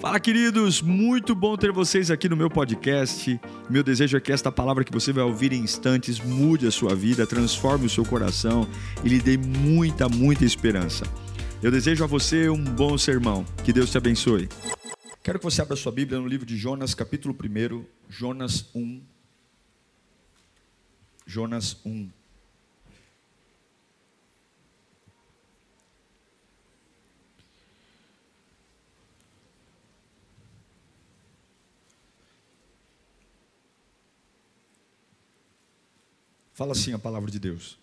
Fala, queridos! Muito bom ter vocês aqui no meu podcast. Meu desejo é que esta palavra que você vai ouvir em instantes mude a sua vida, transforme o seu coração e lhe dê muita, muita esperança. Eu desejo a você um bom sermão. Que Deus te abençoe. Quero que você abra sua Bíblia no livro de Jonas, capítulo 1, Jonas 1. Jonas 1. Fala assim a palavra de Deus.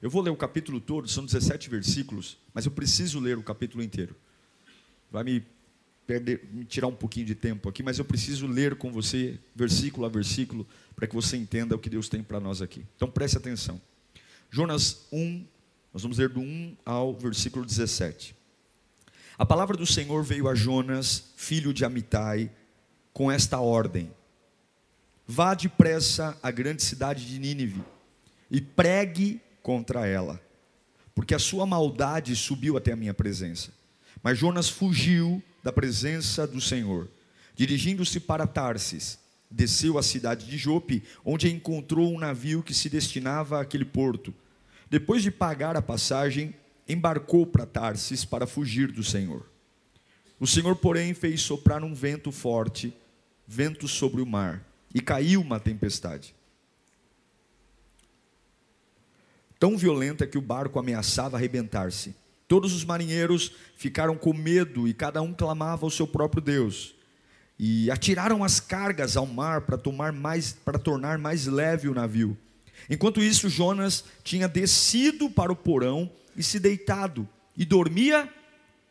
Eu vou ler o capítulo todo, são 17 versículos, mas eu preciso ler o capítulo inteiro. Vai me, perder, me tirar um pouquinho de tempo aqui, mas eu preciso ler com você, versículo a versículo, para que você entenda o que Deus tem para nós aqui. Então preste atenção. Jonas 1, nós vamos ler do 1 ao versículo 17. A palavra do Senhor veio a Jonas, filho de Amitai, com esta ordem: Vá depressa à grande cidade de Nínive e pregue contra ela, porque a sua maldade subiu até a minha presença. Mas Jonas fugiu da presença do Senhor, dirigindo-se para Tarsis, desceu à cidade de Jope, onde encontrou um navio que se destinava àquele porto. Depois de pagar a passagem, embarcou para Tarsis para fugir do Senhor. O Senhor, porém, fez soprar um vento forte, vento sobre o mar, e caiu uma tempestade. Tão violenta que o barco ameaçava arrebentar-se. Todos os marinheiros ficaram com medo e cada um clamava ao seu próprio Deus. E atiraram as cargas ao mar para tomar mais para tornar mais leve o navio. Enquanto isso, Jonas tinha descido para o porão e se deitado e dormia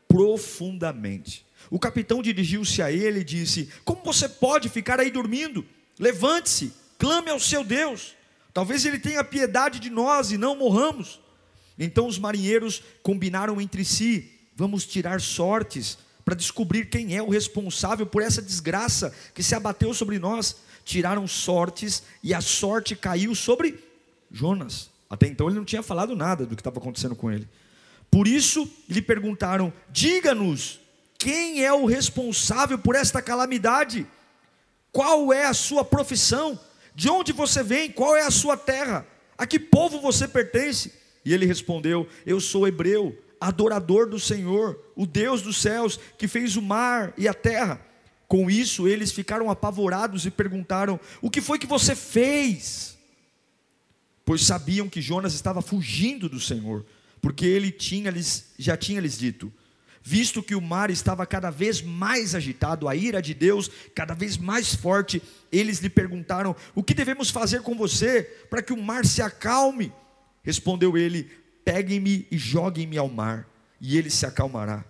profundamente. O capitão dirigiu-se a ele e disse: Como você pode ficar aí dormindo? Levante-se, clame ao seu Deus. Talvez ele tenha piedade de nós e não morramos. Então os marinheiros combinaram entre si: vamos tirar sortes para descobrir quem é o responsável por essa desgraça que se abateu sobre nós. Tiraram sortes e a sorte caiu sobre Jonas. Até então ele não tinha falado nada do que estava acontecendo com ele. Por isso lhe perguntaram: diga-nos, quem é o responsável por esta calamidade? Qual é a sua profissão? De onde você vem? Qual é a sua terra? A que povo você pertence? E ele respondeu: Eu sou hebreu, adorador do Senhor, o Deus dos céus, que fez o mar e a terra. Com isso, eles ficaram apavorados e perguntaram: O que foi que você fez? Pois sabiam que Jonas estava fugindo do Senhor, porque ele tinha já tinha lhes dito: visto que o mar estava cada vez mais agitado, a ira de Deus cada vez mais forte, eles lhe perguntaram: O que devemos fazer com você para que o mar se acalme? Respondeu ele: Peguem-me e joguem-me ao mar, e ele se acalmará.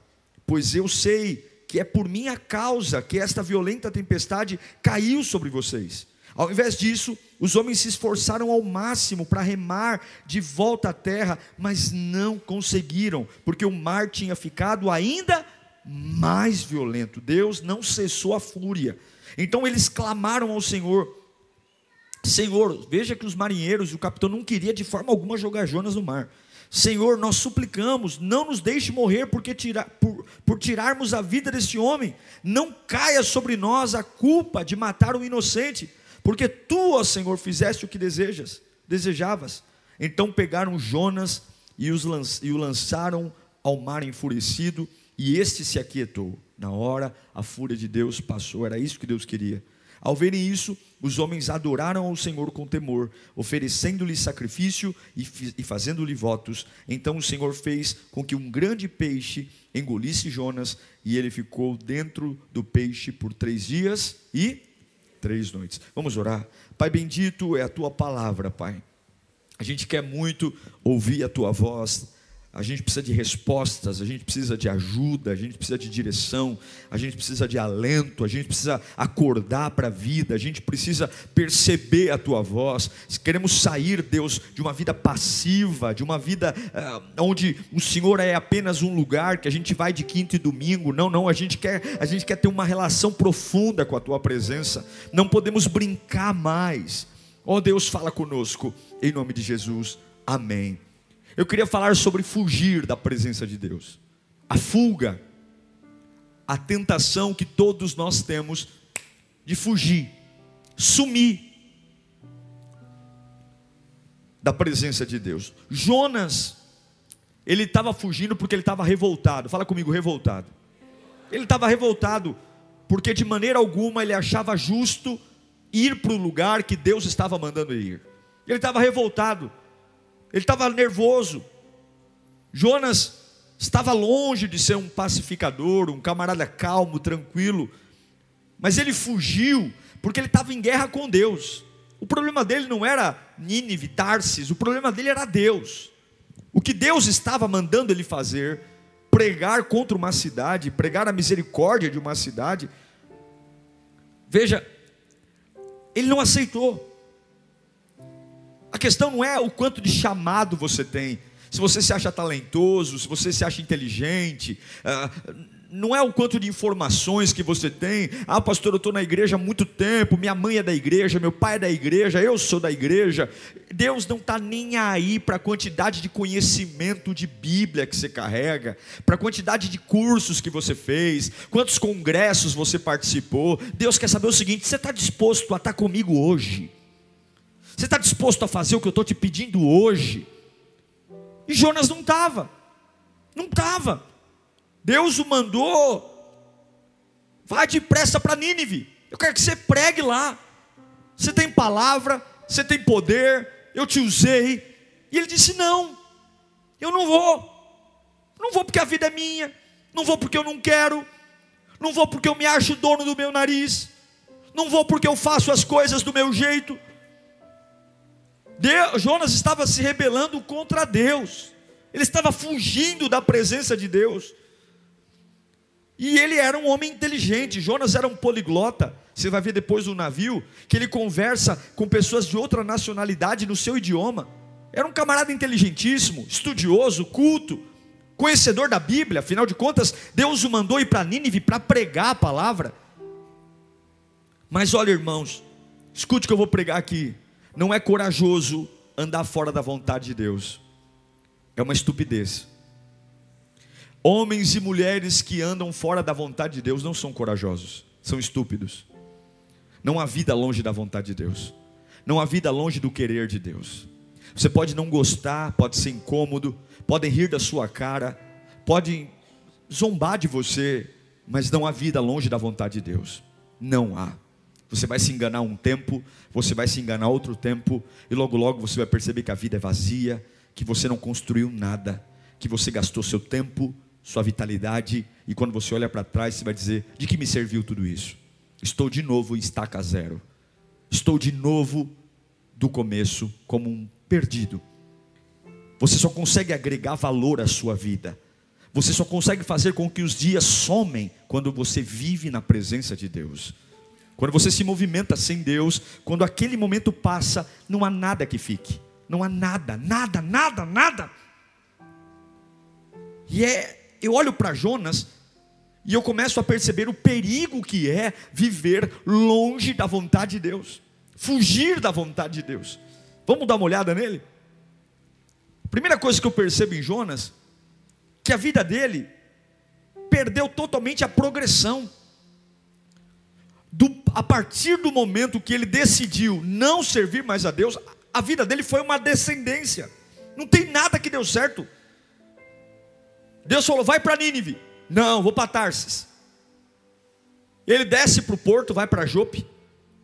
Pois eu sei que é por minha causa que esta violenta tempestade caiu sobre vocês. Ao invés disso, os homens se esforçaram ao máximo para remar de volta à terra, mas não conseguiram, porque o mar tinha ficado ainda mais violento. Deus não cessou a fúria. Então eles clamaram ao Senhor: Senhor, veja que os marinheiros e o capitão não queria de forma alguma jogar Jonas no mar. Senhor, nós suplicamos, não nos deixe morrer porque tira, por, por tirarmos a vida desse homem. Não caia sobre nós a culpa de matar um inocente porque tu, ó Senhor, fizeste o que desejas, desejavas. Então pegaram Jonas e, e o lançaram ao mar enfurecido, e este se aquietou. Na hora, a fúria de Deus passou, era isso que Deus queria. Ao verem isso, os homens adoraram ao Senhor com temor, oferecendo-lhe sacrifício e, e fazendo-lhe votos. Então o Senhor fez com que um grande peixe engolisse Jonas, e ele ficou dentro do peixe por três dias e três noites. Vamos orar. Pai bendito é a tua palavra, Pai. A gente quer muito ouvir a tua voz, a gente precisa de respostas, a gente precisa de ajuda, a gente precisa de direção, a gente precisa de alento, a gente precisa acordar para a vida, a gente precisa perceber a tua voz. Queremos sair, Deus, de uma vida passiva, de uma vida uh, onde o Senhor é apenas um lugar que a gente vai de quinta e domingo. Não, não, a gente quer, a gente quer ter uma relação profunda com a tua presença. Não podemos brincar mais. Ó oh, Deus, fala conosco em nome de Jesus. Amém. Eu queria falar sobre fugir da presença de Deus. A fuga, a tentação que todos nós temos de fugir, sumir da presença de Deus. Jonas, ele estava fugindo porque ele estava revoltado. Fala comigo, revoltado. Ele estava revoltado porque de maneira alguma ele achava justo ir para o lugar que Deus estava mandando ir. Ele estava revoltado, ele estava nervoso. Jonas estava longe de ser um pacificador, um camarada calmo, tranquilo, mas ele fugiu porque ele estava em guerra com Deus. O problema dele não era Nínive, Tarsis, o problema dele era Deus. O que Deus estava mandando ele fazer, pregar contra uma cidade, pregar a misericórdia de uma cidade. Veja, ele não aceitou. A questão não é o quanto de chamado você tem, se você se acha talentoso, se você se acha inteligente, uh, não é o quanto de informações que você tem. Ah, pastor, eu estou na igreja há muito tempo, minha mãe é da igreja, meu pai é da igreja, eu sou da igreja. Deus não está nem aí para a quantidade de conhecimento de Bíblia que você carrega, para a quantidade de cursos que você fez, quantos congressos você participou. Deus quer saber o seguinte: você está disposto a estar tá comigo hoje? Você está disposto a fazer o que eu estou te pedindo hoje? E Jonas não estava, não estava. Deus o mandou, vai depressa para Nínive. Eu quero que você pregue lá. Você tem palavra, você tem poder, eu te usei. E ele disse: Não, eu não vou. Não vou porque a vida é minha. Não vou porque eu não quero. Não vou porque eu me acho dono do meu nariz. Não vou porque eu faço as coisas do meu jeito. Deus, Jonas estava se rebelando contra Deus, ele estava fugindo da presença de Deus. E ele era um homem inteligente, Jonas era um poliglota. Você vai ver depois do navio que ele conversa com pessoas de outra nacionalidade no seu idioma. Era um camarada inteligentíssimo, estudioso, culto, conhecedor da Bíblia, afinal de contas, Deus o mandou ir para Nínive para pregar a palavra. Mas olha, irmãos, escute o que eu vou pregar aqui não é corajoso andar fora da vontade de Deus, é uma estupidez. Homens e mulheres que andam fora da vontade de Deus não são corajosos, são estúpidos. Não há vida longe da vontade de Deus, não há vida longe do querer de Deus. Você pode não gostar, pode ser incômodo, podem rir da sua cara, podem zombar de você, mas não há vida longe da vontade de Deus. Não há. Você vai se enganar um tempo, você vai se enganar outro tempo, e logo logo você vai perceber que a vida é vazia, que você não construiu nada, que você gastou seu tempo, sua vitalidade, e quando você olha para trás, você vai dizer: de que me serviu tudo isso? Estou de novo em estaca zero, estou de novo do começo como um perdido. Você só consegue agregar valor à sua vida. Você só consegue fazer com que os dias somem quando você vive na presença de Deus. Quando você se movimenta sem Deus, quando aquele momento passa, não há nada que fique. Não há nada, nada, nada, nada. E é, eu olho para Jonas e eu começo a perceber o perigo que é viver longe da vontade de Deus, fugir da vontade de Deus. Vamos dar uma olhada nele? Primeira coisa que eu percebo em Jonas, que a vida dele perdeu totalmente a progressão do, a partir do momento que ele decidiu não servir mais a Deus, a vida dele foi uma descendência. Não tem nada que deu certo. Deus falou: vai para Nínive. Não, vou para Tarsis. Ele desce para o porto, vai para Jope.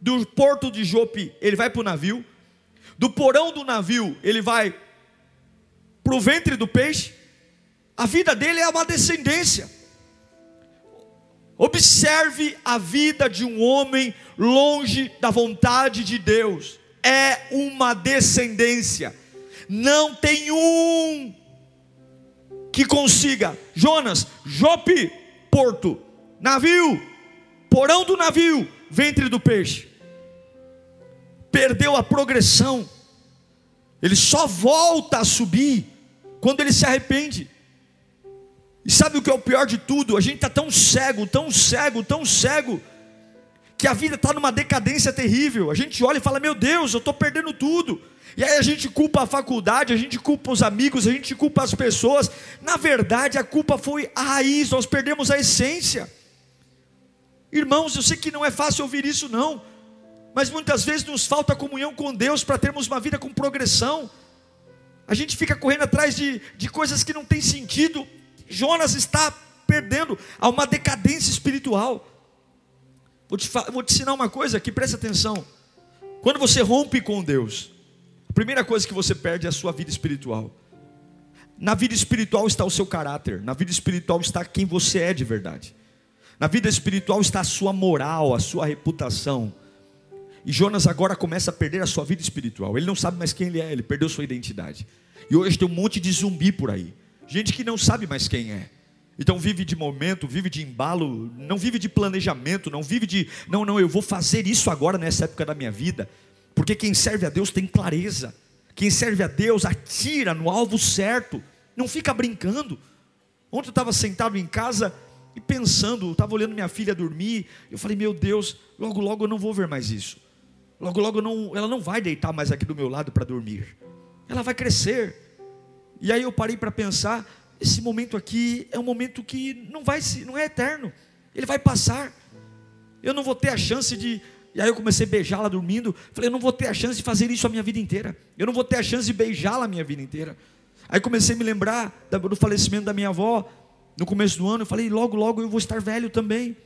Do porto de Jope, ele vai para o navio. Do porão do navio, ele vai para o ventre do peixe. A vida dele é uma descendência. Observe a vida de um homem longe da vontade de Deus. É uma descendência. Não tem um que consiga. Jonas, Jope, porto, navio, porão do navio, ventre do peixe. Perdeu a progressão. Ele só volta a subir quando ele se arrepende. E sabe o que é o pior de tudo? A gente está tão cego, tão cego, tão cego, que a vida está numa decadência terrível. A gente olha e fala: Meu Deus, eu estou perdendo tudo. E aí a gente culpa a faculdade, a gente culpa os amigos, a gente culpa as pessoas. Na verdade, a culpa foi a raiz, nós perdemos a essência. Irmãos, eu sei que não é fácil ouvir isso, não, mas muitas vezes nos falta comunhão com Deus para termos uma vida com progressão. A gente fica correndo atrás de, de coisas que não tem sentido. Jonas está perdendo, há uma decadência espiritual. Vou te, vou te ensinar uma coisa aqui, presta atenção. Quando você rompe com Deus, a primeira coisa que você perde é a sua vida espiritual. Na vida espiritual está o seu caráter, na vida espiritual está quem você é de verdade. Na vida espiritual está a sua moral, a sua reputação. E Jonas agora começa a perder a sua vida espiritual. Ele não sabe mais quem ele é, ele perdeu sua identidade. E hoje tem um monte de zumbi por aí. Gente que não sabe mais quem é. Então vive de momento, vive de embalo, não vive de planejamento, não vive de, não, não, eu vou fazer isso agora nessa época da minha vida. Porque quem serve a Deus tem clareza. Quem serve a Deus atira no alvo certo, não fica brincando. Ontem eu estava sentado em casa e pensando, estava olhando minha filha dormir, eu falei, meu Deus, logo logo eu não vou ver mais isso. Logo logo não, ela não vai deitar mais aqui do meu lado para dormir. Ela vai crescer. E aí eu parei para pensar, esse momento aqui é um momento que não vai se, não é eterno. Ele vai passar. Eu não vou ter a chance de e aí eu comecei a beijá-la dormindo. Falei, eu não vou ter a chance de fazer isso a minha vida inteira. Eu não vou ter a chance de beijá-la a minha vida inteira. Aí comecei a me lembrar do falecimento da minha avó no começo do ano. Eu falei, logo, logo eu vou estar velho também.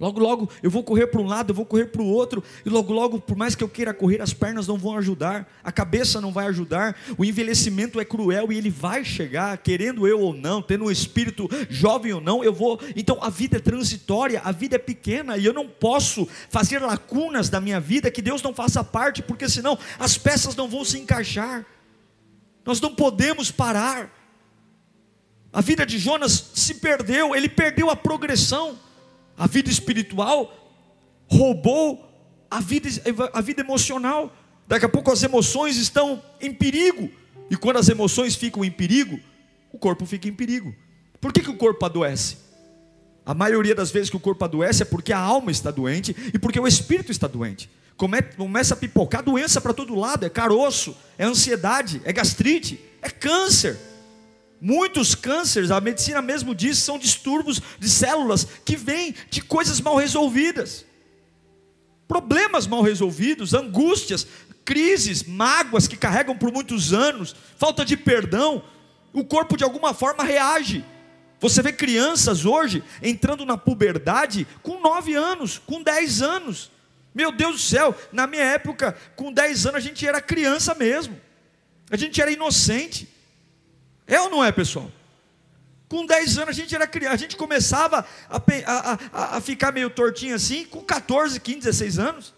Logo, logo eu vou correr para um lado, eu vou correr para o outro, e logo, logo, por mais que eu queira correr, as pernas não vão ajudar, a cabeça não vai ajudar, o envelhecimento é cruel e ele vai chegar, querendo eu ou não, tendo um espírito jovem ou não, eu vou. Então a vida é transitória, a vida é pequena, e eu não posso fazer lacunas da minha vida que Deus não faça parte, porque senão as peças não vão se encaixar. Nós não podemos parar. A vida de Jonas se perdeu, ele perdeu a progressão a vida espiritual, roubou a vida, a vida emocional. Daqui a pouco as emoções estão em perigo. E quando as emoções ficam em perigo, o corpo fica em perigo. Por que, que o corpo adoece? A maioria das vezes que o corpo adoece é porque a alma está doente e porque o espírito está doente. Começa a pipocar doença para todo lado: é caroço, é ansiedade, é gastrite, é câncer. Muitos cânceres, a medicina mesmo diz, são distúrbios de células que vêm de coisas mal resolvidas. Problemas mal resolvidos, angústias, crises, mágoas que carregam por muitos anos, falta de perdão, o corpo de alguma forma reage. Você vê crianças hoje entrando na puberdade com 9 anos, com 10 anos. Meu Deus do céu, na minha época, com 10 anos a gente era criança mesmo. A gente era inocente. É ou não é, pessoal? Com 10 anos a gente era criança, a gente começava a, a, a, a ficar meio tortinho assim, com 14, 15, 16 anos.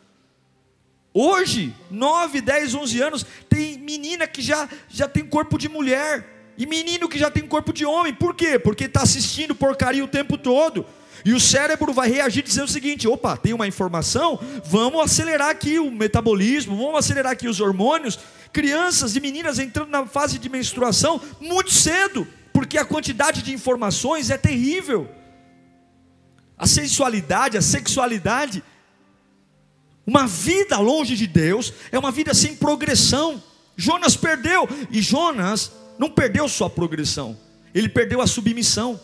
Hoje, 9, 10, 11 anos, tem menina que já, já tem corpo de mulher, e menino que já tem corpo de homem. Por quê? Porque está assistindo porcaria o tempo todo. E o cérebro vai reagir dizendo o seguinte: opa, tem uma informação, vamos acelerar aqui o metabolismo, vamos acelerar aqui os hormônios. Crianças e meninas entrando na fase de menstruação muito cedo, porque a quantidade de informações é terrível. A sensualidade, a sexualidade, uma vida longe de Deus é uma vida sem progressão. Jonas perdeu, e Jonas não perdeu sua progressão, ele perdeu a submissão.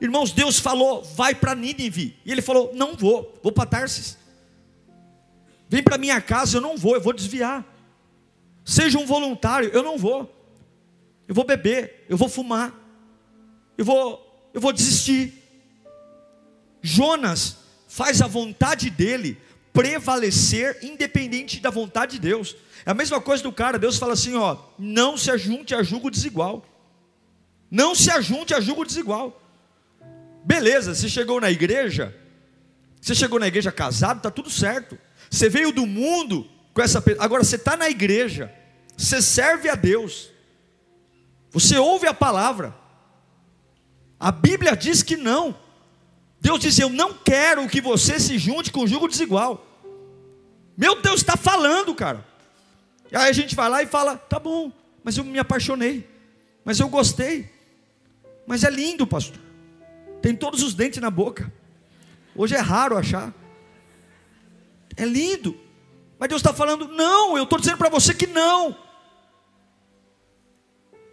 Irmãos, Deus falou, vai para Nínive. E ele falou, não vou, vou para Tarsis. Vem para minha casa, eu não vou, eu vou desviar. Seja um voluntário, eu não vou. Eu vou beber, eu vou fumar. Eu vou, eu vou desistir. Jonas faz a vontade dele prevalecer independente da vontade de Deus. É a mesma coisa do cara, Deus fala assim, ó, não se ajunte a julgo desigual. Não se ajunte a julgo desigual. Beleza, você chegou na igreja, você chegou na igreja casado, está tudo certo. Você veio do mundo com essa agora você está na igreja, você serve a Deus, você ouve a palavra. A Bíblia diz que não. Deus diz: Eu não quero que você se junte com o jugo desigual. Meu Deus está falando, cara. E aí a gente vai lá e fala: Tá bom, mas eu me apaixonei, mas eu gostei, mas é lindo, pastor tem todos os dentes na boca. Hoje é raro achar. É lindo. Mas Deus está falando, não, eu estou dizendo para você que não.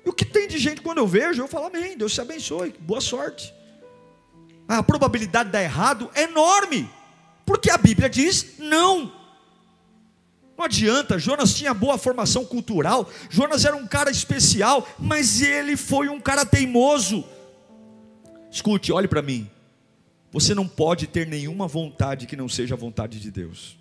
E o que tem de gente quando eu vejo, eu falo, amém, Deus te abençoe, boa sorte. a probabilidade de dar errado é enorme, porque a Bíblia diz não. Não adianta, Jonas tinha boa formação cultural, Jonas era um cara especial, mas ele foi um cara teimoso. Escute, olhe para mim. Você não pode ter nenhuma vontade que não seja a vontade de Deus.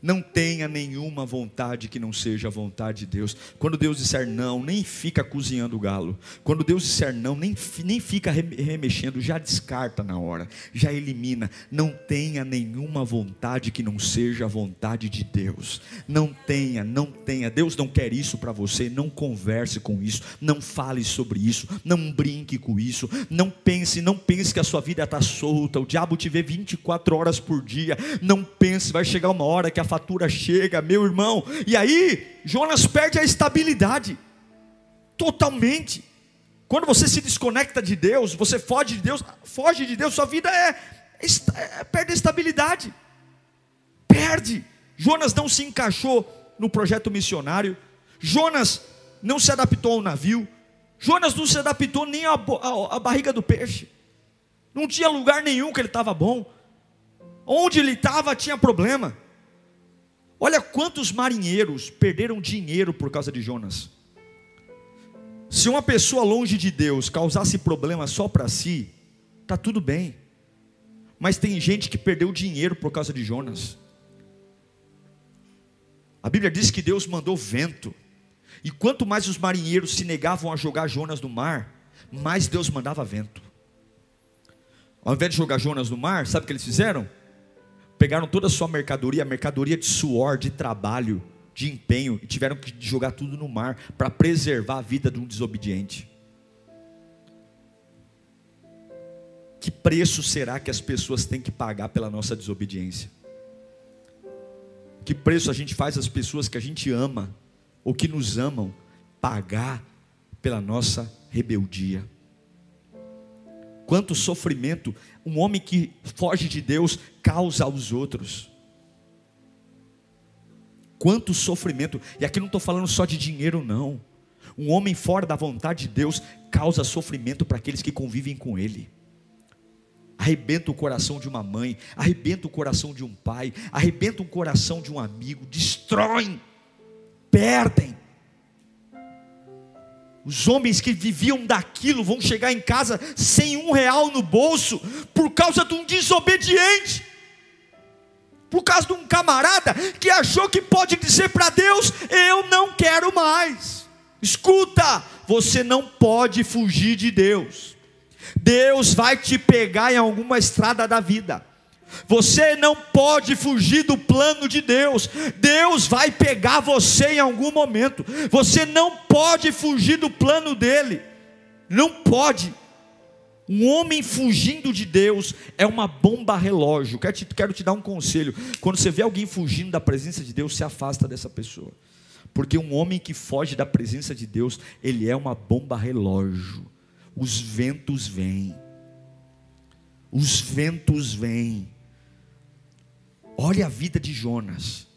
Não tenha nenhuma vontade que não seja a vontade de Deus. Quando Deus disser não, nem fica cozinhando o galo. Quando Deus disser não, nem, nem fica remexendo, já descarta na hora, já elimina. Não tenha nenhuma vontade que não seja a vontade de Deus. Não tenha, não tenha. Deus não quer isso para você. Não converse com isso. Não fale sobre isso. Não brinque com isso. Não pense, não pense que a sua vida está solta. O diabo te vê 24 horas por dia. Não pense, vai chegar uma hora que a fatura chega, meu irmão. E aí, Jonas perde a estabilidade, totalmente. Quando você se desconecta de Deus, você foge de Deus, foge de Deus, sua vida é, é perde a estabilidade, perde. Jonas não se encaixou no projeto missionário, Jonas não se adaptou ao navio, Jonas não se adaptou nem à, à, à barriga do peixe, não tinha lugar nenhum que ele estava bom, onde ele estava tinha problema. Olha quantos marinheiros perderam dinheiro por causa de Jonas. Se uma pessoa longe de Deus causasse problema só para si, tá tudo bem. Mas tem gente que perdeu dinheiro por causa de Jonas. A Bíblia diz que Deus mandou vento. E quanto mais os marinheiros se negavam a jogar Jonas no mar, mais Deus mandava vento. Ao invés de jogar Jonas no mar, sabe o que eles fizeram? Pegaram toda a sua mercadoria, mercadoria de suor, de trabalho, de empenho, e tiveram que jogar tudo no mar para preservar a vida de um desobediente. Que preço será que as pessoas têm que pagar pela nossa desobediência? Que preço a gente faz as pessoas que a gente ama, ou que nos amam, pagar pela nossa rebeldia? Quanto sofrimento um homem que foge de Deus causa aos outros. Quanto sofrimento, e aqui não estou falando só de dinheiro, não. Um homem fora da vontade de Deus causa sofrimento para aqueles que convivem com ele. Arrebenta o coração de uma mãe, arrebenta o coração de um pai, arrebenta o coração de um amigo, destroem, perdem. Os homens que viviam daquilo vão chegar em casa sem um real no bolso, por causa de um desobediente, por causa de um camarada que achou que pode dizer para Deus: Eu não quero mais. Escuta, você não pode fugir de Deus. Deus vai te pegar em alguma estrada da vida. Você não pode fugir do plano de Deus. Deus vai pegar você em algum momento. Você não pode fugir do plano dele. Não pode. Um homem fugindo de Deus é uma bomba relógio. Quero te, quero te dar um conselho. Quando você vê alguém fugindo da presença de Deus, se afasta dessa pessoa. Porque um homem que foge da presença de Deus, ele é uma bomba relógio. Os ventos vêm. Os ventos vêm. Olha a vida de Jonas.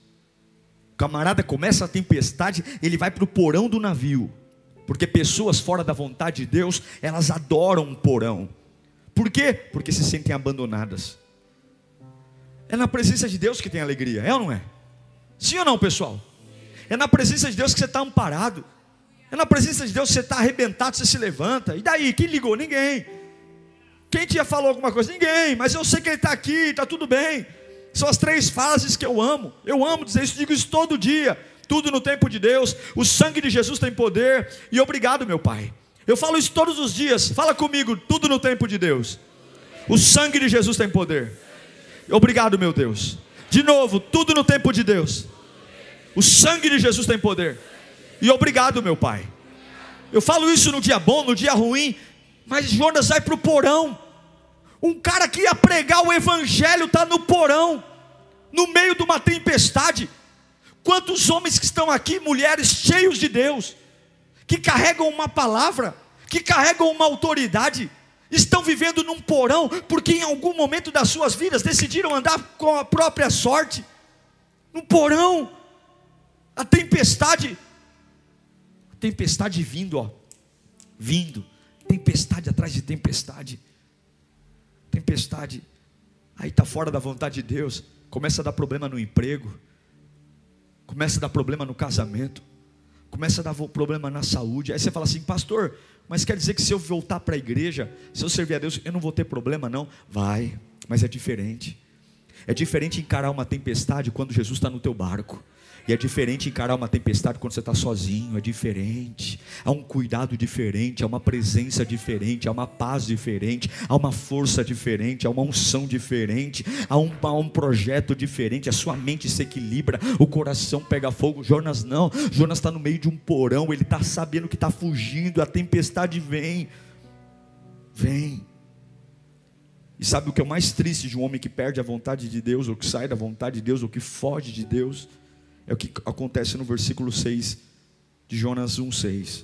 O camarada começa a tempestade, ele vai para o porão do navio. Porque pessoas fora da vontade de Deus, elas adoram um porão. Por quê? Porque se sentem abandonadas. É na presença de Deus que tem alegria, é ou não é? Sim ou não, pessoal? É na presença de Deus que você está amparado. É na presença de Deus que você está arrebentado, você se levanta. E daí? Quem ligou? Ninguém. Quem te falou alguma coisa? Ninguém. Mas eu sei que Ele está aqui, está tudo bem. São as três fases que eu amo. Eu amo dizer isso, digo isso todo dia. Tudo no tempo de Deus. O sangue de Jesus tem poder. E obrigado, meu Pai. Eu falo isso todos os dias. Fala comigo, tudo no tempo de Deus. O sangue de Jesus tem poder. Obrigado, meu Deus. De novo, tudo no tempo de Deus. O sangue de Jesus tem poder. E obrigado, meu Pai. Eu falo isso no dia bom, no dia ruim. Mas Jonas vai para o porão. Um cara que ia pregar o evangelho está no porão, no meio de uma tempestade. Quantos homens que estão aqui, mulheres cheios de Deus, que carregam uma palavra, que carregam uma autoridade, estão vivendo num porão, porque em algum momento das suas vidas decidiram andar com a própria sorte, no porão, a tempestade, a tempestade vindo, ó, vindo, tempestade atrás de tempestade. Tempestade, aí está fora da vontade de Deus, começa a dar problema no emprego, começa a dar problema no casamento, começa a dar problema na saúde. Aí você fala assim, pastor, mas quer dizer que se eu voltar para a igreja, se eu servir a Deus, eu não vou ter problema, não? Vai, mas é diferente. É diferente encarar uma tempestade quando Jesus está no teu barco. E é diferente encarar uma tempestade quando você está sozinho, é diferente. Há um cuidado diferente, há uma presença diferente, há uma paz diferente, há uma força diferente, há uma unção diferente, há um, há um projeto diferente. A sua mente se equilibra, o coração pega fogo. Jonas não, Jonas está no meio de um porão, ele está sabendo que está fugindo, a tempestade vem, vem. E sabe o que é o mais triste de um homem que perde a vontade de Deus, ou que sai da vontade de Deus, ou que foge de Deus? É o que acontece no versículo 6 de Jonas 1,6.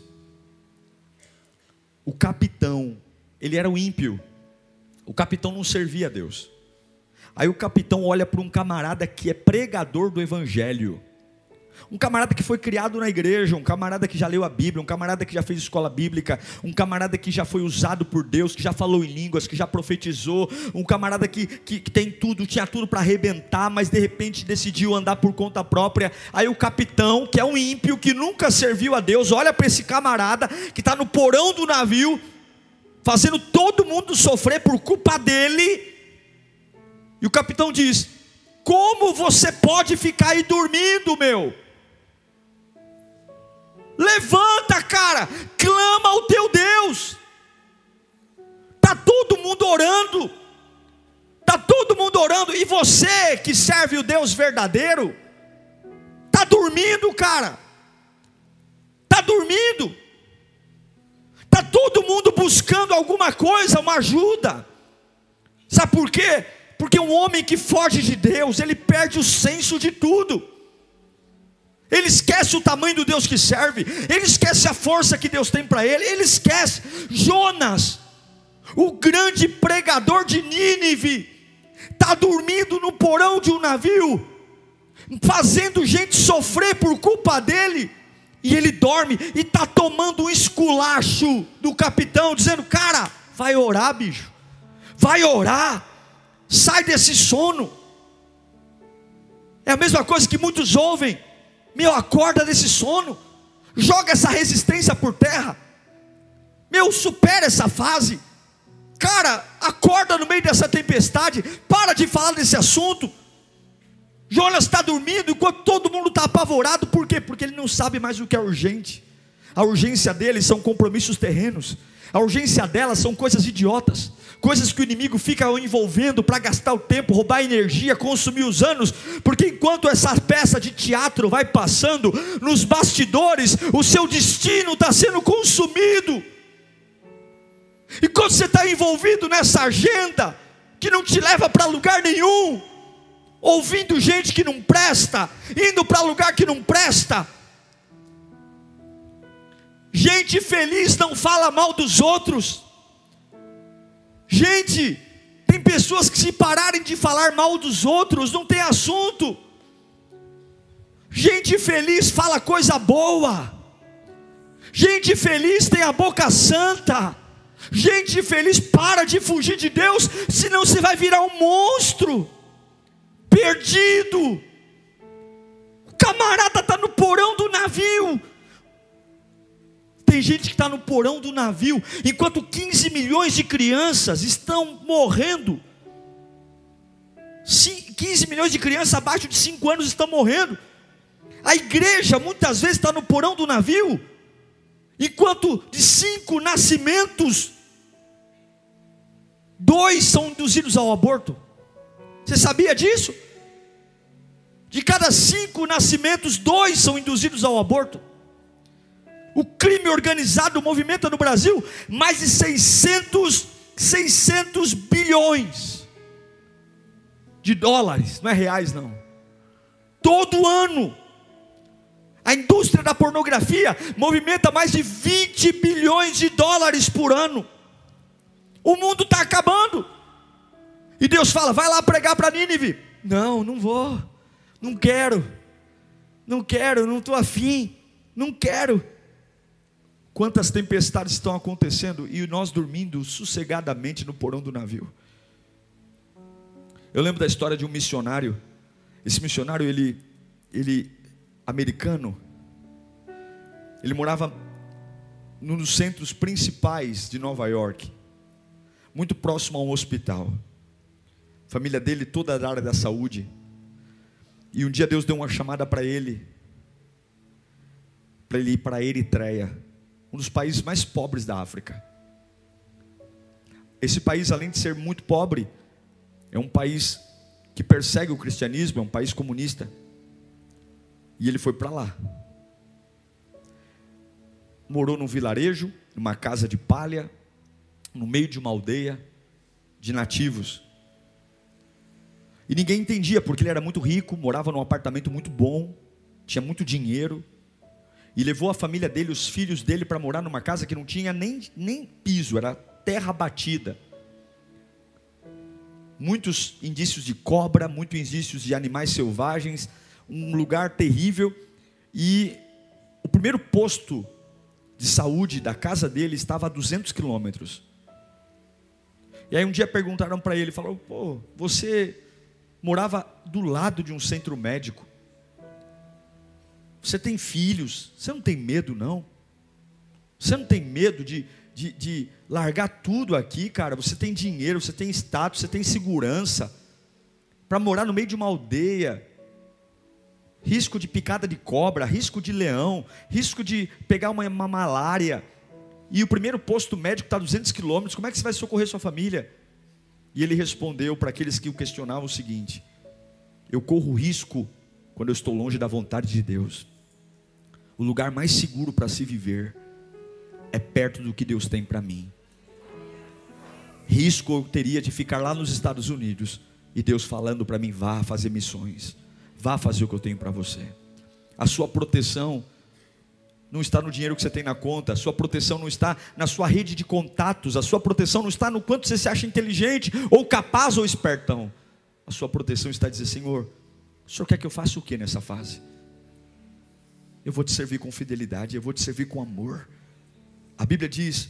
O capitão, ele era o ímpio. O capitão não servia a Deus. Aí o capitão olha para um camarada que é pregador do evangelho. Um camarada que foi criado na igreja, um camarada que já leu a Bíblia, um camarada que já fez escola bíblica, um camarada que já foi usado por Deus, que já falou em línguas, que já profetizou, um camarada que, que, que tem tudo, tinha tudo para arrebentar, mas de repente decidiu andar por conta própria. Aí o capitão, que é um ímpio, que nunca serviu a Deus, olha para esse camarada que está no porão do navio, fazendo todo mundo sofrer por culpa dele. E o capitão diz: Como você pode ficar aí dormindo, meu? Levanta, cara, clama ao teu Deus. Tá todo mundo orando. Tá todo mundo orando e você que serve o Deus verdadeiro tá dormindo, cara. Tá dormindo. Tá todo mundo buscando alguma coisa, uma ajuda. Sabe por quê? Porque um homem que foge de Deus, ele perde o senso de tudo. Ele esquece o tamanho do Deus que serve, ele esquece a força que Deus tem para ele, ele esquece. Jonas, o grande pregador de Nínive, está dormindo no porão de um navio, fazendo gente sofrer por culpa dele, e ele dorme e está tomando um esculacho do capitão, dizendo: Cara, vai orar, bicho, vai orar, sai desse sono. É a mesma coisa que muitos ouvem meu, acorda desse sono. Joga essa resistência por terra. Meu, supera essa fase. Cara, acorda no meio dessa tempestade. Para de falar desse assunto. Jonas está dormindo enquanto todo mundo está apavorado. Por quê? Porque ele não sabe mais o que é urgente. A urgência dele são compromissos terrenos. A urgência dela são coisas idiotas coisas que o inimigo fica envolvendo para gastar o tempo, roubar energia, consumir os anos, porque enquanto essa peça de teatro vai passando, nos bastidores, o seu destino está sendo consumido. E quando você está envolvido nessa agenda, que não te leva para lugar nenhum, ouvindo gente que não presta, indo para lugar que não presta, gente feliz não fala mal dos outros, Gente, tem pessoas que se pararem de falar mal dos outros, não tem assunto. Gente feliz fala coisa boa. Gente feliz tem a boca santa. Gente feliz para de fugir de Deus, senão você vai virar um monstro. Perdido. O camarada está no porão do navio, tem gente que está no porão do navio, enquanto 15 milhões de crianças estão morrendo. 15 milhões de crianças abaixo de 5 anos estão morrendo. A igreja muitas vezes está no porão do navio, enquanto de cinco nascimentos, dois são induzidos ao aborto. Você sabia disso? De cada cinco nascimentos, dois são induzidos ao aborto. O crime organizado movimenta no Brasil mais de 600, 600 bilhões de dólares, não é reais não. Todo ano. A indústria da pornografia movimenta mais de 20 bilhões de dólares por ano. O mundo está acabando. E Deus fala: vai lá pregar para Nínive. Não, não vou. Não quero. Não quero, não estou afim. Não quero. Quantas tempestades estão acontecendo e nós dormindo sossegadamente no porão do navio. Eu lembro da história de um missionário. Esse missionário, ele, ele americano, ele morava num dos centros principais de Nova York, muito próximo a um hospital. Família dele toda da área da saúde. E um dia Deus deu uma chamada para ele, para ele ir para a Eritreia, um dos países mais pobres da África. Esse país, além de ser muito pobre, é um país que persegue o cristianismo, é um país comunista. E ele foi para lá. Morou num vilarejo, numa casa de palha, no meio de uma aldeia de nativos. E ninguém entendia, porque ele era muito rico, morava num apartamento muito bom, tinha muito dinheiro, e levou a família dele, os filhos dele, para morar numa casa que não tinha nem, nem piso, era terra batida. Muitos indícios de cobra, muitos indícios de animais selvagens, um lugar terrível. E o primeiro posto de saúde da casa dele estava a 200 quilômetros. E aí um dia perguntaram para ele, falaram, pô, você morava do lado de um centro médico. Você tem filhos, você não tem medo, não? Você não tem medo de, de, de, largar tudo aqui, cara? Você tem dinheiro, você tem status, você tem segurança para morar no meio de uma aldeia. Risco de picada de cobra, risco de leão, risco de pegar uma, uma malária. E o primeiro posto médico está a 200 quilômetros. Como é que você vai socorrer sua família? E ele respondeu para aqueles que o questionavam o seguinte: Eu corro risco quando eu estou longe da vontade de Deus. O lugar mais seguro para se viver é perto do que Deus tem para mim. Risco eu teria de ficar lá nos Estados Unidos e Deus falando para mim: vá fazer missões, vá fazer o que eu tenho para você. A sua proteção não está no dinheiro que você tem na conta, a sua proteção não está na sua rede de contatos, a sua proteção não está no quanto você se acha inteligente, ou capaz ou espertão. A sua proteção está a dizer: Senhor, o Senhor quer que eu faça o que nessa fase? Eu vou te servir com fidelidade, eu vou te servir com amor. A Bíblia diz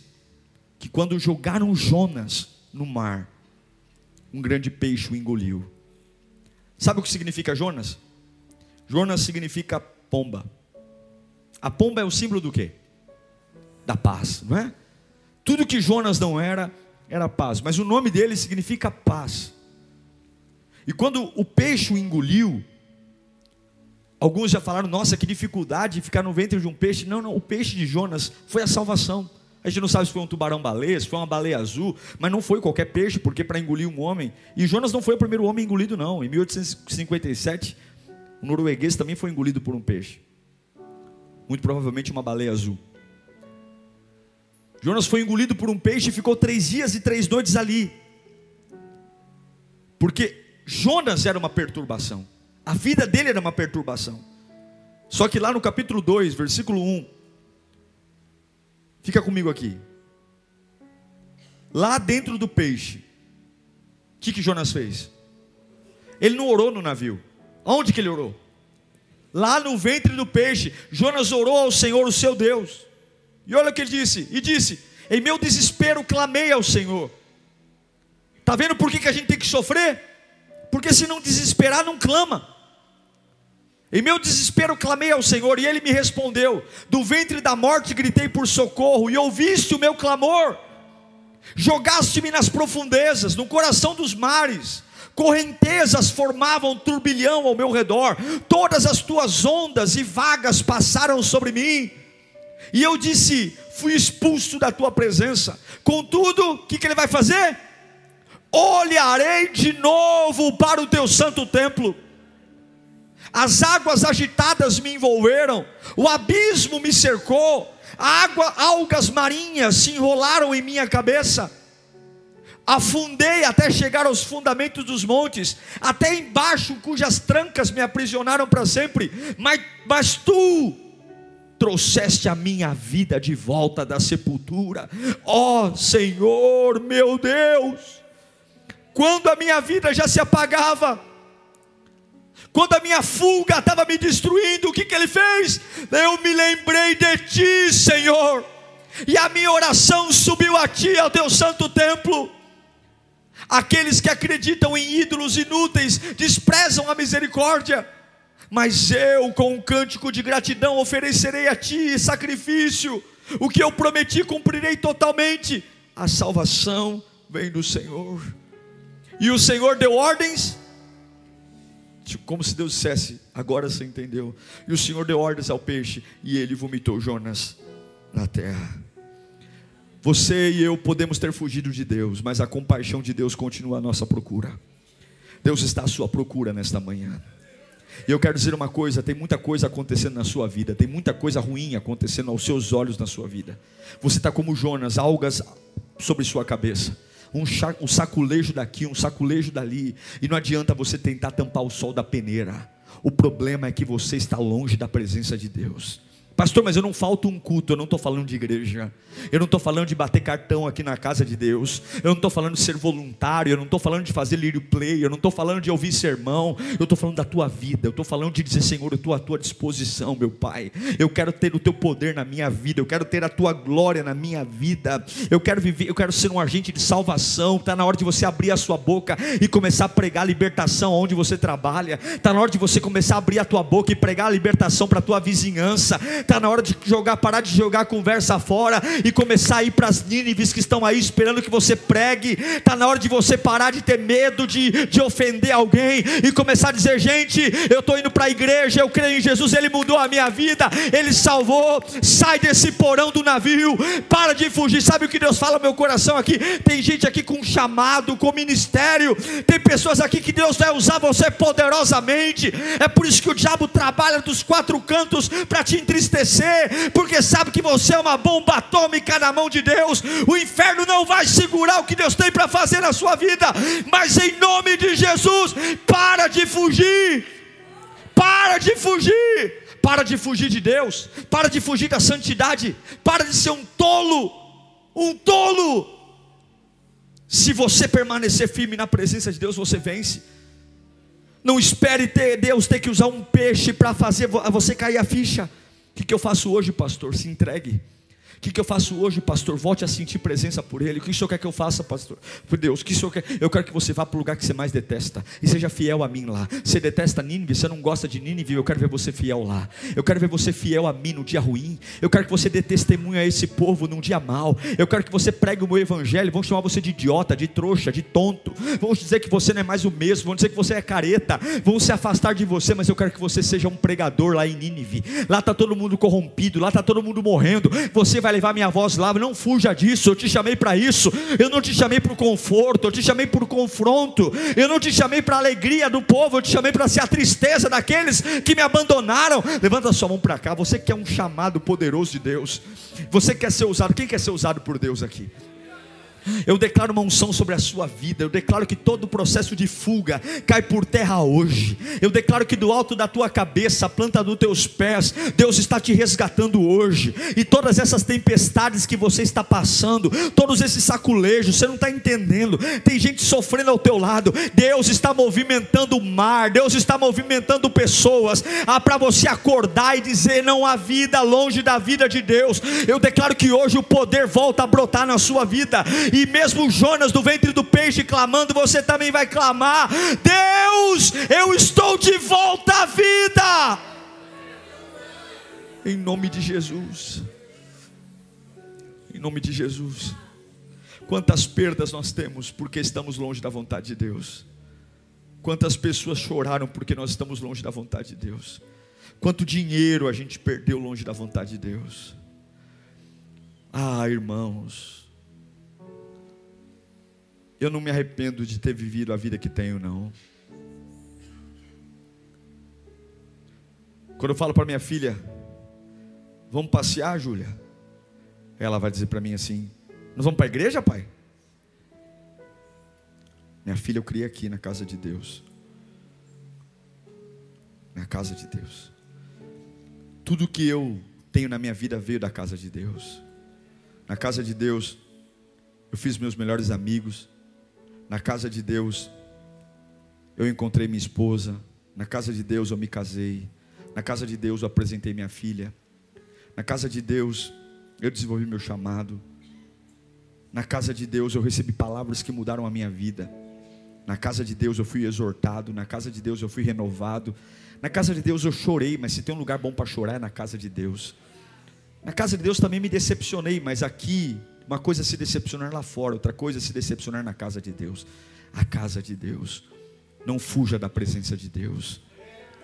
que quando jogaram Jonas no mar, um grande peixe o engoliu. Sabe o que significa Jonas? Jonas significa pomba. A pomba é o símbolo do quê? Da paz, não é? Tudo que Jonas não era, era paz, mas o nome dele significa paz. E quando o peixe o engoliu, alguns já falaram: nossa, que dificuldade de ficar no ventre de um peixe. Não, não, o peixe de Jonas foi a salvação. A gente não sabe se foi um tubarão-baleia, se foi uma baleia azul, mas não foi qualquer peixe, porque para engolir um homem. E Jonas não foi o primeiro homem engolido, não. Em 1857, o norueguês também foi engolido por um peixe muito provavelmente uma baleia azul. Jonas foi engolido por um peixe e ficou três dias e três noites ali, porque Jonas era uma perturbação, a vida dele era uma perturbação. Só que lá no capítulo 2, versículo 1, fica comigo aqui. Lá dentro do peixe, o que, que Jonas fez? Ele não orou no navio. Onde que ele orou? lá no ventre do peixe, Jonas orou ao Senhor, o seu Deus. E olha o que ele disse: e disse: Em meu desespero clamei ao Senhor. Está vendo por que, que a gente tem que sofrer? Porque se não desesperar, não clama. Em meu desespero clamei ao Senhor, e Ele me respondeu: Do ventre da morte gritei por socorro, e ouviste o meu clamor. Jogaste-me nas profundezas, no coração dos mares correntezas formavam turbilhão ao meu redor, todas as tuas ondas e vagas passaram sobre mim, e eu disse: fui expulso da tua presença. Contudo, o que, que ele vai fazer? Olharei de novo para o teu santo templo. As águas agitadas me envolveram, o abismo me cercou, água, algas marinhas se enrolaram em minha cabeça. Afundei até chegar aos fundamentos dos montes, até embaixo, cujas trancas me aprisionaram para sempre, mas, mas tu trouxeste a minha vida de volta da sepultura, ó oh, Senhor meu Deus, quando a minha vida já se apagava, quando a minha fuga estava me destruindo, o que, que ele fez? Eu me lembrei de ti, Senhor, e a minha oração subiu a ti, ao teu santo templo Aqueles que acreditam em ídolos inúteis desprezam a misericórdia. Mas eu, com um cântico de gratidão, oferecerei a ti sacrifício. O que eu prometi, cumprirei totalmente. A salvação vem do Senhor. E o Senhor deu ordens, tipo, como se Deus dissesse: agora você entendeu. E o Senhor deu ordens ao peixe, e ele vomitou Jonas na terra. Você e eu podemos ter fugido de Deus, mas a compaixão de Deus continua a nossa procura. Deus está à sua procura nesta manhã. E eu quero dizer uma coisa: tem muita coisa acontecendo na sua vida, tem muita coisa ruim acontecendo aos seus olhos na sua vida. Você está como Jonas, algas sobre sua cabeça. Um, um saculejo daqui, um saculejo dali, e não adianta você tentar tampar o sol da peneira. O problema é que você está longe da presença de Deus. Pastor, mas eu não falto um culto, eu não estou falando de igreja, eu não estou falando de bater cartão aqui na casa de Deus, eu não estou falando de ser voluntário, eu não estou falando de fazer lírio play, eu não estou falando de ouvir sermão, eu estou falando da tua vida, eu estou falando de dizer, Senhor, eu estou à tua disposição, meu Pai, eu quero ter o teu poder na minha vida, eu quero ter a tua glória na minha vida, eu quero viver, eu quero ser um agente de salvação, está na hora de você abrir a sua boca e começar a pregar libertação onde você trabalha, está na hora de você começar a abrir a tua boca e pregar a libertação para a tua vizinhança, Está na hora de jogar, parar de jogar a conversa fora e começar a ir para as Nínives que estão aí esperando que você pregue. Está na hora de você parar de ter medo de, de ofender alguém e começar a dizer: gente, eu estou indo para a igreja, eu creio em Jesus, Ele mudou a minha vida, Ele salvou. Sai desse porão do navio, para de fugir. Sabe o que Deus fala no meu coração aqui? Tem gente aqui com chamado, com ministério, tem pessoas aqui que Deus vai usar você poderosamente. É por isso que o diabo trabalha dos quatro cantos para te entristecer porque sabe que você é uma bomba atômica na mão de Deus. O inferno não vai segurar o que Deus tem para fazer na sua vida, mas em nome de Jesus, para de fugir, para de fugir. Para de fugir de Deus, para de fugir da santidade, para de ser um tolo, um tolo. Se você permanecer firme na presença de Deus, você vence. Não espere ter Deus ter que usar um peixe para fazer você cair a ficha que, que eu faço hoje, pastor? Se entregue. O que, que eu faço hoje, pastor? Volte a sentir presença por Ele. O que o senhor quer que eu faça, pastor? Por Deus, o que o senhor quer? Eu quero que você vá para o lugar que você mais detesta e seja fiel a mim lá. Você detesta Nínive, você não gosta de Nínive, eu quero ver você fiel lá. Eu quero ver você fiel a mim no dia ruim. Eu quero que você dê testemunho a esse povo num dia mau. Eu quero que você pregue o meu evangelho. Vão chamar você de idiota, de trouxa, de tonto. Vão dizer que você não é mais o mesmo. Vão dizer que você é careta. Vão se afastar de você, mas eu quero que você seja um pregador lá em Nínive. Lá está todo mundo corrompido, lá está todo mundo morrendo. Você vai vai levar minha voz lá, não fuja disso, eu te chamei para isso, eu não te chamei para o conforto, eu te chamei para o confronto, eu não te chamei para a alegria do povo, eu te chamei para ser a tristeza daqueles que me abandonaram. Levanta sua mão para cá, você quer um chamado poderoso de Deus, você quer ser usado, quem quer ser usado por Deus aqui? Eu declaro uma unção sobre a sua vida. Eu declaro que todo o processo de fuga cai por terra hoje. Eu declaro que do alto da tua cabeça, a planta dos teus pés, Deus está te resgatando hoje. E todas essas tempestades que você está passando, todos esses saculejos, você não está entendendo. Tem gente sofrendo ao teu lado. Deus está movimentando o mar. Deus está movimentando pessoas. Ah, para você acordar e dizer: não há vida longe da vida de Deus. Eu declaro que hoje o poder volta a brotar na sua vida e mesmo Jonas do ventre do peixe clamando, você também vai clamar: Deus, eu estou de volta à vida. Em nome de Jesus. Em nome de Jesus. Quantas perdas nós temos porque estamos longe da vontade de Deus. Quantas pessoas choraram porque nós estamos longe da vontade de Deus. Quanto dinheiro a gente perdeu longe da vontade de Deus. Ah, irmãos, eu não me arrependo de ter vivido a vida que tenho, não. Quando eu falo para minha filha, vamos passear, Júlia? Ela vai dizer para mim assim: Nós vamos para a igreja, pai? Minha filha, eu criei aqui na casa de Deus. Na casa de Deus. Tudo que eu tenho na minha vida veio da casa de Deus. Na casa de Deus, eu fiz meus melhores amigos. Na casa de Deus, eu encontrei minha esposa. Na casa de Deus, eu me casei. Na casa de Deus, eu apresentei minha filha. Na casa de Deus, eu desenvolvi meu chamado. Na casa de Deus eu recebi palavras que mudaram a minha vida. Na casa de Deus eu fui exortado, na casa de Deus eu fui renovado. Na casa de Deus eu chorei, mas se tem um lugar bom para chorar é na casa de Deus. Na casa de Deus também me decepcionei, mas aqui uma coisa é se decepcionar lá fora, outra coisa é se decepcionar na casa de Deus. A casa de Deus. Não fuja da presença de Deus.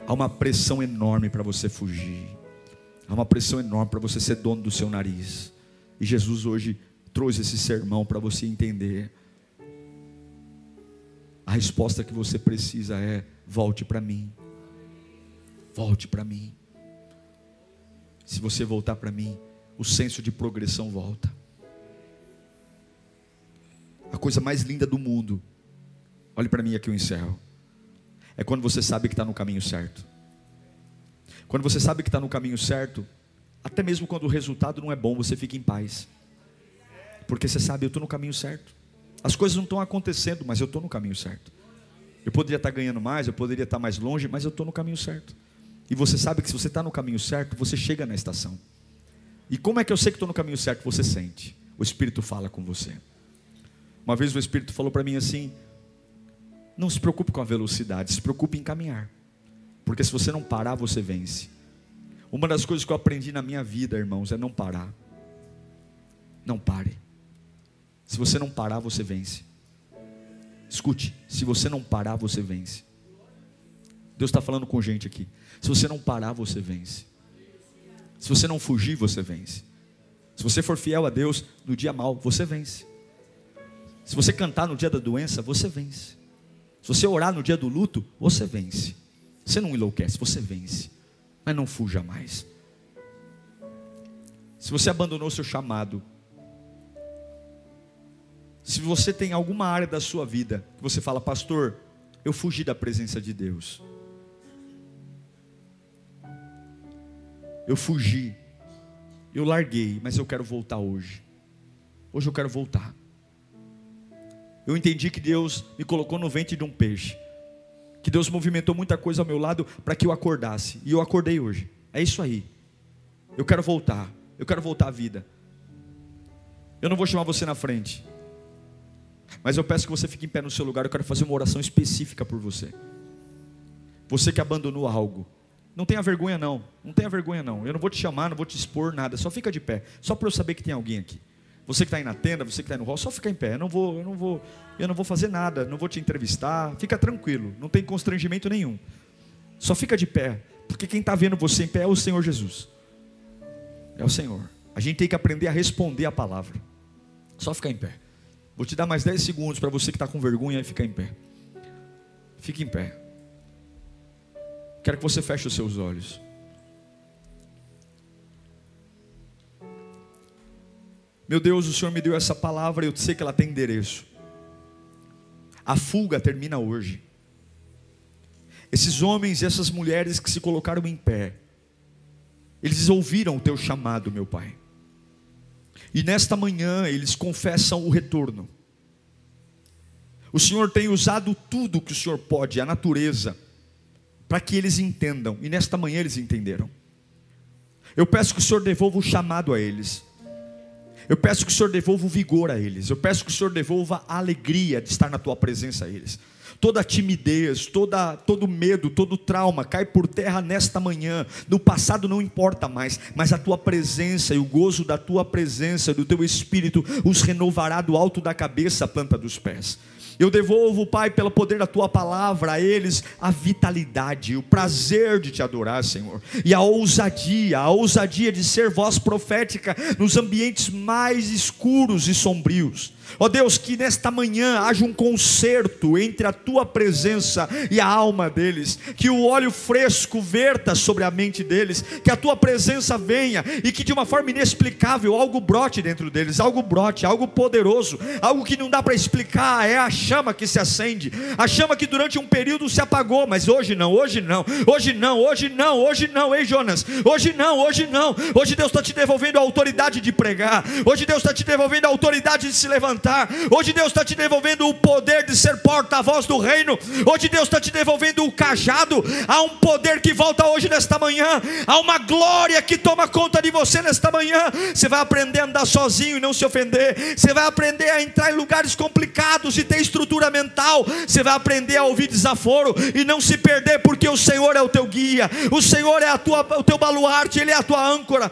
Há uma pressão enorme para você fugir. Há uma pressão enorme para você ser dono do seu nariz. E Jesus hoje trouxe esse sermão para você entender. A resposta que você precisa é: volte para mim. Volte para mim. Se você voltar para mim, o senso de progressão volta. A coisa mais linda do mundo, olhe para mim aqui eu encerro, é quando você sabe que está no caminho certo. Quando você sabe que está no caminho certo, até mesmo quando o resultado não é bom, você fica em paz. Porque você sabe, eu estou no caminho certo. As coisas não estão acontecendo, mas eu estou no caminho certo. Eu poderia estar ganhando mais, eu poderia estar mais longe, mas eu estou no caminho certo. E você sabe que se você está no caminho certo, você chega na estação. E como é que eu sei que estou no caminho certo? Você sente. O Espírito fala com você. Uma vez o Espírito falou para mim assim: não se preocupe com a velocidade, se preocupe em caminhar. Porque se você não parar, você vence. Uma das coisas que eu aprendi na minha vida, irmãos, é não parar. Não pare. Se você não parar, você vence. Escute, se você não parar, você vence. Deus está falando com gente aqui. Se você não parar, você vence. Se você não fugir, você vence. Se você for fiel a Deus no dia mal, você vence. Se você cantar no dia da doença, você vence. Se você orar no dia do luto, você vence. Você não enlouquece, você vence. Mas não fuja mais. Se você abandonou seu chamado, se você tem alguma área da sua vida que você fala, pastor, eu fugi da presença de Deus. Eu fugi. Eu larguei, mas eu quero voltar hoje. Hoje eu quero voltar. Eu entendi que Deus me colocou no ventre de um peixe. Que Deus movimentou muita coisa ao meu lado para que eu acordasse. E eu acordei hoje. É isso aí. Eu quero voltar. Eu quero voltar à vida. Eu não vou chamar você na frente. Mas eu peço que você fique em pé no seu lugar. Eu quero fazer uma oração específica por você. Você que abandonou algo. Não tenha vergonha não. Não tenha vergonha não. Eu não vou te chamar, não vou te expor nada. Só fica de pé. Só para eu saber que tem alguém aqui. Você que está aí na tenda, você que está aí no hall, só fica em pé. Eu não vou, eu não vou, eu não vou fazer nada. Não vou te entrevistar. Fica tranquilo. Não tem constrangimento nenhum. Só fica de pé, porque quem está vendo você em pé é o Senhor Jesus. É o Senhor. A gente tem que aprender a responder a palavra. Só ficar em pé. Vou te dar mais 10 segundos para você que está com vergonha e ficar em pé. Fique em pé. Quero que você feche os seus olhos. Meu Deus, o Senhor me deu essa palavra, eu sei que ela tem endereço. A fuga termina hoje. Esses homens e essas mulheres que se colocaram em pé, eles ouviram o teu chamado, meu Pai. E nesta manhã eles confessam o retorno. O Senhor tem usado tudo que o Senhor pode, a natureza, para que eles entendam, e nesta manhã eles entenderam. Eu peço que o Senhor devolva o chamado a eles. Eu peço que o Senhor devolva o vigor a eles. Eu peço que o Senhor devolva a alegria de estar na tua presença a eles. Toda timidez, toda, todo medo, todo trauma cai por terra nesta manhã. No passado não importa mais, mas a tua presença e o gozo da tua presença, do teu espírito, os renovará do alto da cabeça à planta dos pés. Eu devolvo, Pai, pelo poder da tua palavra, a eles a vitalidade, o prazer de te adorar, Senhor, e a ousadia, a ousadia de ser voz profética nos ambientes mais escuros e sombrios. Ó oh Deus, que nesta manhã haja um concerto entre a tua presença e a alma deles, que o óleo fresco verta sobre a mente deles, que a tua presença venha e que de uma forma inexplicável algo brote dentro deles, algo brote, algo poderoso, algo que não dá para explicar, é a chama que se acende, a chama que durante um período se apagou, mas hoje não, hoje não, hoje não, hoje não, hoje não, ei Jonas, hoje não, hoje não, hoje Deus está te devolvendo a autoridade de pregar, hoje Deus está te devolvendo a autoridade de se levantar levantar. Hoje Deus está te devolvendo o poder de ser porta-voz do reino. Hoje Deus está te devolvendo o cajado. Há um poder que volta hoje nesta manhã. Há uma glória que toma conta de você nesta manhã. Você vai aprender a andar sozinho e não se ofender. Você vai aprender a entrar em lugares complicados e ter estrutura mental. Você vai aprender a ouvir desaforo e não se perder, porque o Senhor é o teu guia. O Senhor é a tua, o teu baluarte, Ele é a tua âncora.